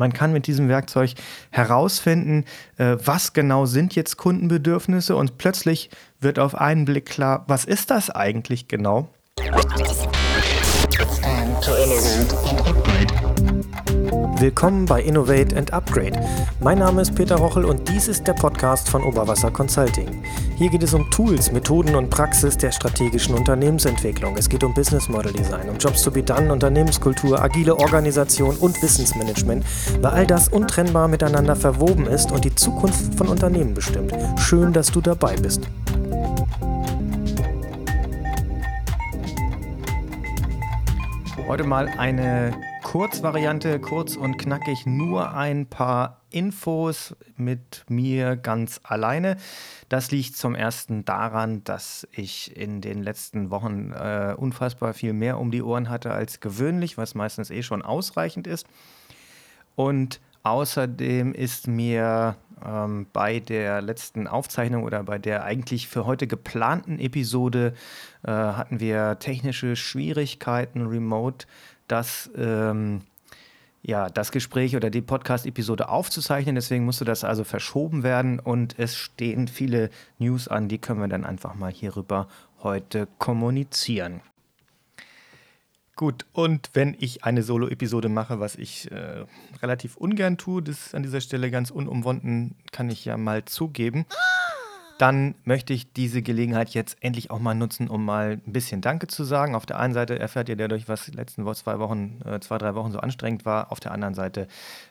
Man kann mit diesem Werkzeug herausfinden, äh, was genau sind jetzt Kundenbedürfnisse und plötzlich wird auf einen Blick klar, was ist das eigentlich genau? Willkommen bei Innovate and Upgrade. Mein Name ist Peter Rochel und dies ist der Podcast von Oberwasser Consulting. Hier geht es um Tools, Methoden und Praxis der strategischen Unternehmensentwicklung. Es geht um Business Model Design, um Jobs to be done, Unternehmenskultur, agile Organisation und Wissensmanagement, weil all das untrennbar miteinander verwoben ist und die Zukunft von Unternehmen bestimmt. Schön, dass du dabei bist. Heute mal eine Kurzvariante, kurz und knackig, nur ein paar Infos mit mir ganz alleine. Das liegt zum ersten daran, dass ich in den letzten Wochen äh, unfassbar viel mehr um die Ohren hatte als gewöhnlich, was meistens eh schon ausreichend ist. Und außerdem ist mir ähm, bei der letzten Aufzeichnung oder bei der eigentlich für heute geplanten Episode äh, hatten wir technische Schwierigkeiten remote das, ähm, ja, das Gespräch oder die Podcast-Episode aufzuzeichnen. Deswegen musste das also verschoben werden und es stehen viele News an, die können wir dann einfach mal hierüber heute kommunizieren. Gut, und wenn ich eine Solo-Episode mache, was ich äh, relativ ungern tue, das ist an dieser Stelle ganz unumwunden, kann ich ja mal zugeben dann möchte ich diese Gelegenheit jetzt endlich auch mal nutzen, um mal ein bisschen Danke zu sagen. Auf der einen Seite erfährt ihr dadurch, was die letzten zwei Wochen, äh, zwei, drei Wochen so anstrengend war. Auf der anderen Seite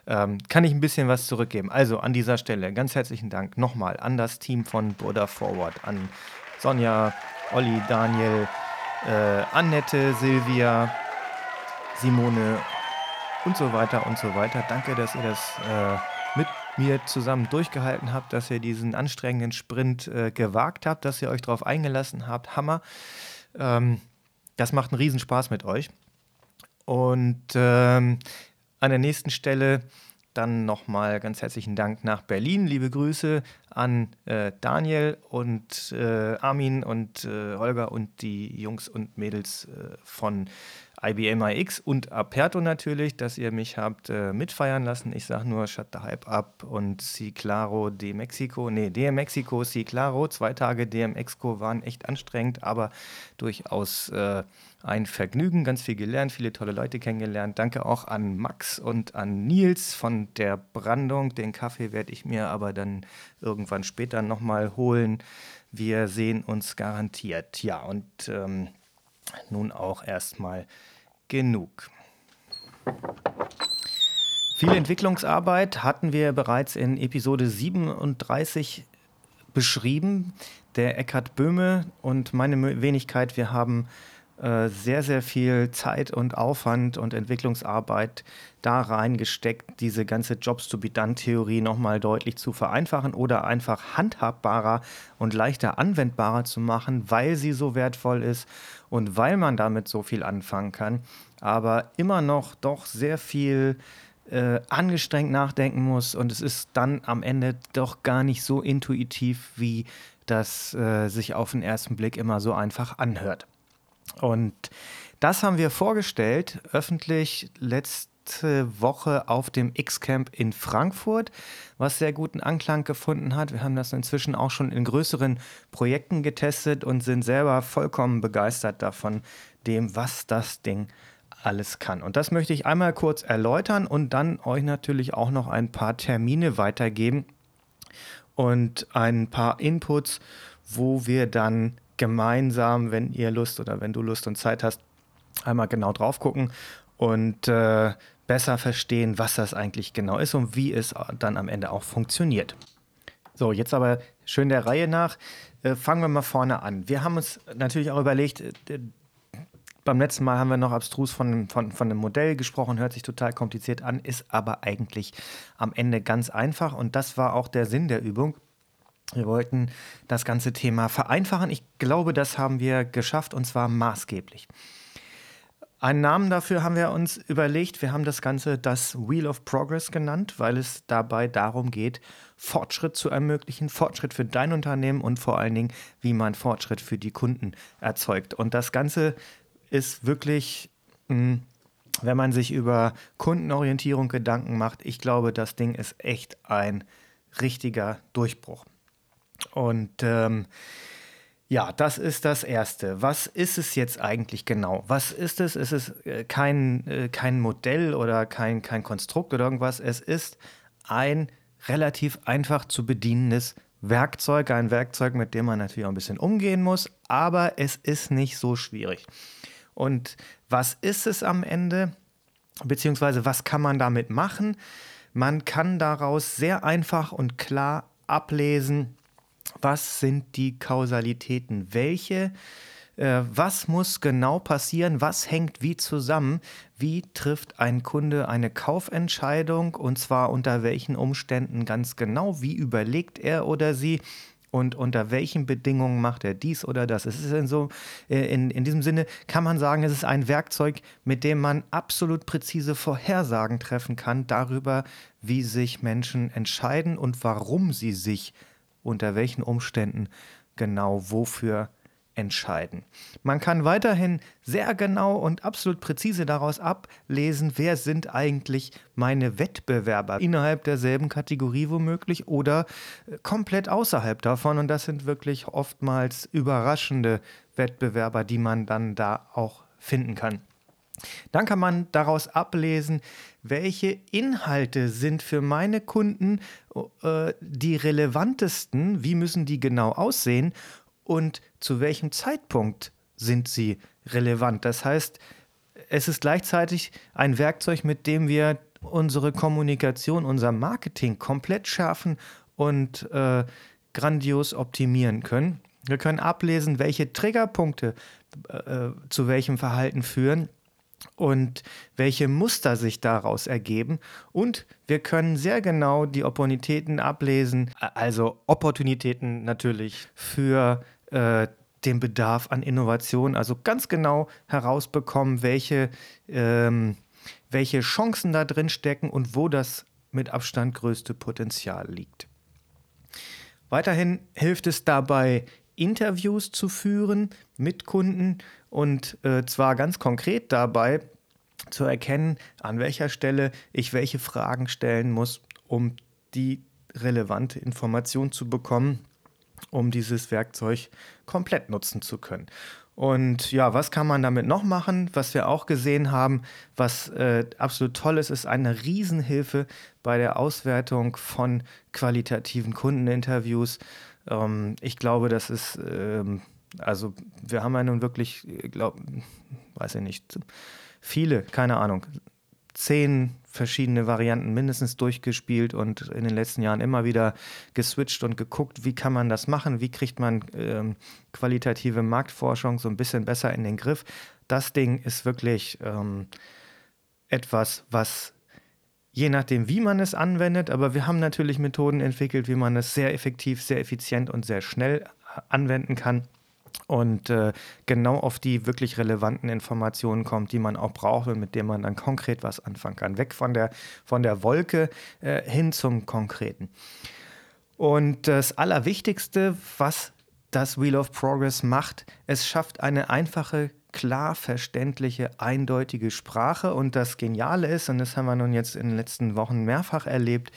ähm, kann ich ein bisschen was zurückgeben. Also an dieser Stelle ganz herzlichen Dank nochmal an das Team von Buddha Forward, an Sonja, Olli, Daniel, äh, Annette, Silvia, Simone und so weiter und so weiter. Danke, dass ihr das äh, mir zusammen durchgehalten habt, dass ihr diesen anstrengenden Sprint äh, gewagt habt, dass ihr euch darauf eingelassen habt. Hammer. Ähm, das macht einen Riesenspaß mit euch. Und ähm, an der nächsten Stelle dann nochmal ganz herzlichen Dank nach Berlin. Liebe Grüße an äh, Daniel und äh, Armin und äh, Holger und die Jungs und Mädels äh, von IBM iX und Aperto natürlich, dass ihr mich habt äh, mitfeiern lassen. Ich sage nur Shut the Hype Up und Si Claro de Mexico. Nee, DM Mexico, Si Claro. Zwei Tage DM Exco waren echt anstrengend, aber durchaus äh, ein Vergnügen. Ganz viel gelernt, viele tolle Leute kennengelernt. Danke auch an Max und an Nils von der Brandung. Den Kaffee werde ich mir aber dann irgendwann später nochmal holen. Wir sehen uns garantiert. Ja, und ähm, nun auch erstmal genug. Viel Entwicklungsarbeit hatten wir bereits in Episode 37 beschrieben. Der Eckhard Böhme und meine Wenigkeit, wir haben sehr, sehr viel Zeit und Aufwand und Entwicklungsarbeit da reingesteckt, diese ganze Jobs-to-be-done-Theorie nochmal deutlich zu vereinfachen oder einfach handhabbarer und leichter anwendbarer zu machen, weil sie so wertvoll ist und weil man damit so viel anfangen kann, aber immer noch doch sehr viel äh, angestrengt nachdenken muss und es ist dann am Ende doch gar nicht so intuitiv, wie das äh, sich auf den ersten Blick immer so einfach anhört. Und das haben wir vorgestellt, öffentlich letzte Woche auf dem X-Camp in Frankfurt, was sehr guten Anklang gefunden hat. Wir haben das inzwischen auch schon in größeren Projekten getestet und sind selber vollkommen begeistert davon, dem, was das Ding alles kann. Und das möchte ich einmal kurz erläutern und dann euch natürlich auch noch ein paar Termine weitergeben und ein paar Inputs, wo wir dann gemeinsam, wenn ihr Lust oder wenn du Lust und Zeit hast, einmal genau drauf gucken und äh, besser verstehen, was das eigentlich genau ist und wie es dann am Ende auch funktioniert. So, jetzt aber schön der Reihe nach. Äh, fangen wir mal vorne an. Wir haben uns natürlich auch überlegt, äh, beim letzten Mal haben wir noch abstrus von, von, von einem Modell gesprochen, hört sich total kompliziert an, ist aber eigentlich am Ende ganz einfach und das war auch der Sinn der Übung. Wir wollten das ganze Thema vereinfachen. Ich glaube, das haben wir geschafft und zwar maßgeblich. Einen Namen dafür haben wir uns überlegt. Wir haben das Ganze das Wheel of Progress genannt, weil es dabei darum geht, Fortschritt zu ermöglichen, Fortschritt für dein Unternehmen und vor allen Dingen, wie man Fortschritt für die Kunden erzeugt. Und das Ganze ist wirklich hm, wenn man sich über Kundenorientierung Gedanken macht, ich glaube, das Ding ist echt ein richtiger Durchbruch. Und ähm, ja, das ist das Erste. Was ist es jetzt eigentlich genau? Was ist es? Es ist äh, kein, äh, kein Modell oder kein, kein Konstrukt oder irgendwas. Es ist ein relativ einfach zu bedienendes Werkzeug. Ein Werkzeug, mit dem man natürlich auch ein bisschen umgehen muss, aber es ist nicht so schwierig. Und was ist es am Ende? Beziehungsweise was kann man damit machen? Man kann daraus sehr einfach und klar ablesen, was sind die Kausalitäten? Welche? Äh, was muss genau passieren? Was hängt wie zusammen? Wie trifft ein Kunde eine Kaufentscheidung? Und zwar unter welchen Umständen ganz genau? Wie überlegt er oder sie? und unter welchen Bedingungen macht er dies oder das. Es ist in, so, äh, in, in diesem Sinne, kann man sagen, es ist ein Werkzeug, mit dem man absolut präzise Vorhersagen treffen kann darüber, wie sich Menschen entscheiden und warum sie sich entscheiden unter welchen Umständen genau wofür entscheiden. Man kann weiterhin sehr genau und absolut präzise daraus ablesen, wer sind eigentlich meine Wettbewerber innerhalb derselben Kategorie womöglich oder äh, komplett außerhalb davon. Und das sind wirklich oftmals überraschende Wettbewerber, die man dann da auch finden kann. Dann kann man daraus ablesen, welche Inhalte sind für meine Kunden äh, die relevantesten, wie müssen die genau aussehen und zu welchem Zeitpunkt sind sie relevant. Das heißt, es ist gleichzeitig ein Werkzeug, mit dem wir unsere Kommunikation, unser Marketing komplett schärfen und äh, grandios optimieren können. Wir können ablesen, welche Triggerpunkte äh, zu welchem Verhalten führen und welche Muster sich daraus ergeben. Und wir können sehr genau die Opportunitäten ablesen, also Opportunitäten natürlich für äh, den Bedarf an Innovation, also ganz genau herausbekommen, welche, ähm, welche Chancen da drin stecken und wo das mit Abstand größte Potenzial liegt. Weiterhin hilft es dabei, Interviews zu führen mit Kunden und äh, zwar ganz konkret dabei zu erkennen, an welcher Stelle ich welche Fragen stellen muss, um die relevante Information zu bekommen, um dieses Werkzeug komplett nutzen zu können. Und ja, was kann man damit noch machen? Was wir auch gesehen haben, was äh, absolut toll ist, ist eine Riesenhilfe bei der Auswertung von qualitativen Kundeninterviews. Ähm, ich glaube, das ist, ähm, also wir haben ja nun wirklich, glaub, weiß ich nicht, viele, keine Ahnung, zehn verschiedene Varianten mindestens durchgespielt und in den letzten Jahren immer wieder geswitcht und geguckt, wie kann man das machen, wie kriegt man ähm, qualitative Marktforschung so ein bisschen besser in den Griff. Das Ding ist wirklich ähm, etwas, was je nachdem, wie man es anwendet, aber wir haben natürlich Methoden entwickelt, wie man es sehr effektiv, sehr effizient und sehr schnell anwenden kann und äh, genau auf die wirklich relevanten Informationen kommt, die man auch braucht und mit denen man dann konkret was anfangen kann. Weg von der, von der Wolke äh, hin zum Konkreten. Und das Allerwichtigste, was das Wheel of Progress macht, es schafft eine einfache klar verständliche, eindeutige Sprache. Und das Geniale ist, und das haben wir nun jetzt in den letzten Wochen mehrfach erlebt,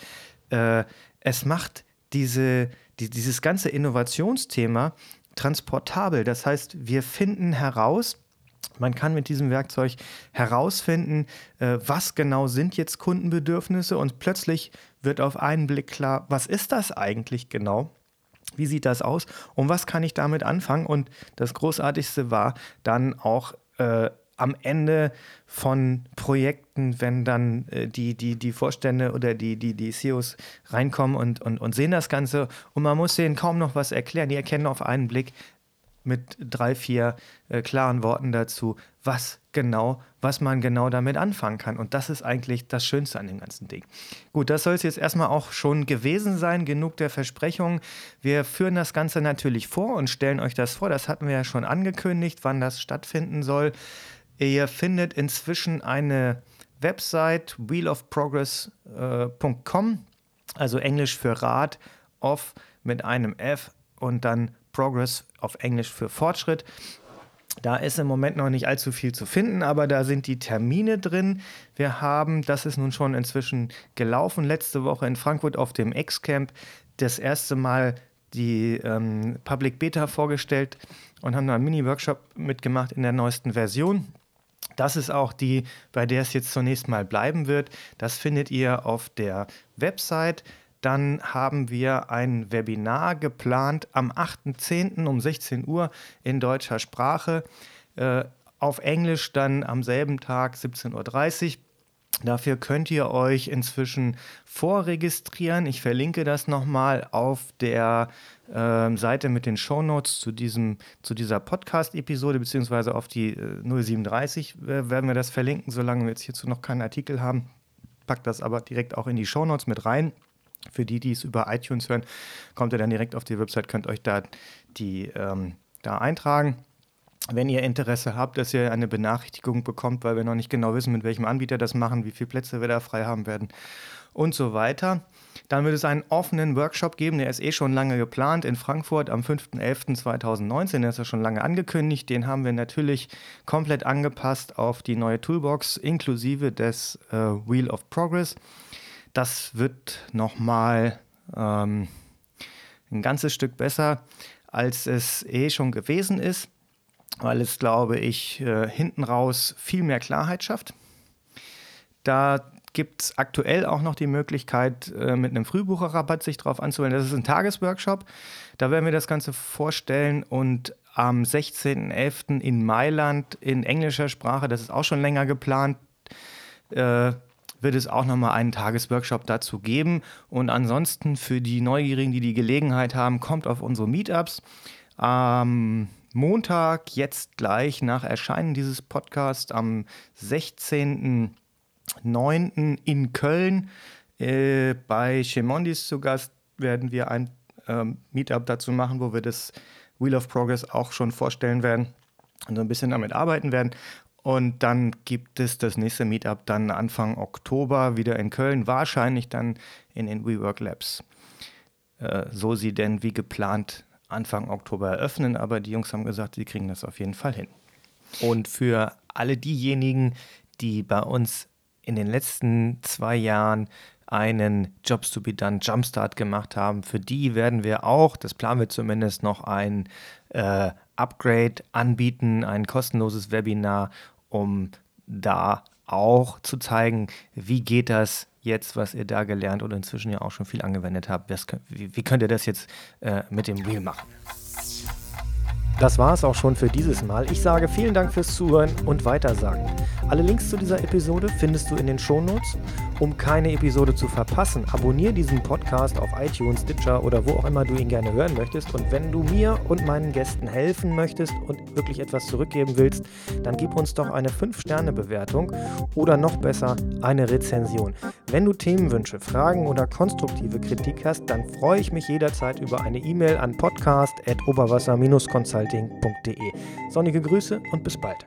äh, es macht diese, die, dieses ganze Innovationsthema transportabel. Das heißt, wir finden heraus, man kann mit diesem Werkzeug herausfinden, äh, was genau sind jetzt Kundenbedürfnisse und plötzlich wird auf einen Blick klar, was ist das eigentlich genau? Wie sieht das aus und was kann ich damit anfangen? Und das Großartigste war dann auch äh, am Ende von Projekten, wenn dann äh, die, die, die Vorstände oder die, die, die CEOs reinkommen und, und, und sehen das Ganze und man muss denen kaum noch was erklären. Die erkennen auf einen Blick, mit drei, vier äh, klaren Worten dazu, was genau, was man genau damit anfangen kann. Und das ist eigentlich das Schönste an dem ganzen Ding. Gut, das soll es jetzt erstmal auch schon gewesen sein. Genug der Versprechungen. Wir führen das Ganze natürlich vor und stellen euch das vor. Das hatten wir ja schon angekündigt, wann das stattfinden soll. Ihr findet inzwischen eine Website wheelofprogress.com, äh, also Englisch für Rad, off mit einem F und dann Progress auf Englisch für Fortschritt. Da ist im Moment noch nicht allzu viel zu finden, aber da sind die Termine drin. Wir haben, das ist nun schon inzwischen gelaufen, letzte Woche in Frankfurt auf dem X-Camp das erste Mal die ähm, Public Beta vorgestellt und haben da einen Mini-Workshop mitgemacht in der neuesten Version. Das ist auch die, bei der es jetzt zunächst mal bleiben wird. Das findet ihr auf der Website. Dann haben wir ein Webinar geplant am 8.10. um 16 Uhr in deutscher Sprache. Äh, auf Englisch dann am selben Tag 17.30 Uhr. Dafür könnt ihr euch inzwischen vorregistrieren. Ich verlinke das nochmal auf der äh, Seite mit den Shownotes zu, diesem, zu dieser Podcast-Episode, beziehungsweise auf die äh, 037 äh, werden wir das verlinken, solange wir jetzt hierzu noch keinen Artikel haben. Packt das aber direkt auch in die Shownotes mit rein. Für die, die es über iTunes hören, kommt ihr dann direkt auf die Website, könnt euch da, die, ähm, da eintragen wenn ihr Interesse habt, dass ihr eine Benachrichtigung bekommt, weil wir noch nicht genau wissen, mit welchem Anbieter das machen, wie viele Plätze wir da frei haben werden und so weiter. Dann wird es einen offenen Workshop geben, der ist eh schon lange geplant in Frankfurt am 5.11.2019. Der ist ja schon lange angekündigt. Den haben wir natürlich komplett angepasst auf die neue Toolbox inklusive des äh, Wheel of Progress. Das wird nochmal ähm, ein ganzes Stück besser, als es eh schon gewesen ist weil es, glaube ich, äh, hinten raus viel mehr Klarheit schafft. Da gibt es aktuell auch noch die Möglichkeit, äh, mit einem Frühbucherrabatt sich darauf anzuwenden. Das ist ein Tagesworkshop. Da werden wir das Ganze vorstellen und am 16.11. in Mailand in englischer Sprache, das ist auch schon länger geplant, äh, wird es auch nochmal einen Tagesworkshop dazu geben. Und ansonsten für die Neugierigen, die die Gelegenheit haben, kommt auf unsere Meetups. Ähm, Montag, jetzt gleich nach Erscheinen dieses Podcasts am 16.09. in Köln äh, bei Chemondis zu Gast werden wir ein ähm, Meetup dazu machen, wo wir das Wheel of Progress auch schon vorstellen werden und so ein bisschen damit arbeiten werden. Und dann gibt es das nächste Meetup dann Anfang Oktober wieder in Köln, wahrscheinlich dann in den WeWork Labs. Äh, so sie denn wie geplant Anfang Oktober eröffnen, aber die Jungs haben gesagt, sie kriegen das auf jeden Fall hin. Und für alle diejenigen, die bei uns in den letzten zwei Jahren einen Jobs to be done Jumpstart gemacht haben, für die werden wir auch, das planen wir zumindest, noch ein äh, Upgrade anbieten, ein kostenloses Webinar, um da auch zu zeigen, wie geht das jetzt, was ihr da gelernt oder inzwischen ja auch schon viel angewendet habt. Was, wie, wie, könnt ihr das jetzt äh, mit dem Wheel machen? Das war es auch schon für dieses Mal. Ich sage vielen Dank fürs Zuhören und Weitersagen. Alle Links zu dieser Episode findest du in den Shownotes. Um keine Episode zu verpassen, abonniere diesen Podcast auf iTunes, Stitcher oder wo auch immer du ihn gerne hören möchtest. Und wenn du mir und meinen Gästen helfen möchtest und wirklich etwas zurückgeben willst, dann gib uns doch eine 5-Sterne-Bewertung oder noch besser eine Rezension. Wenn du Themenwünsche, Fragen oder konstruktive Kritik hast, dann freue ich mich jederzeit über eine E-Mail an podcast.oberwasser-consulting.de. Sonnige Grüße und bis bald.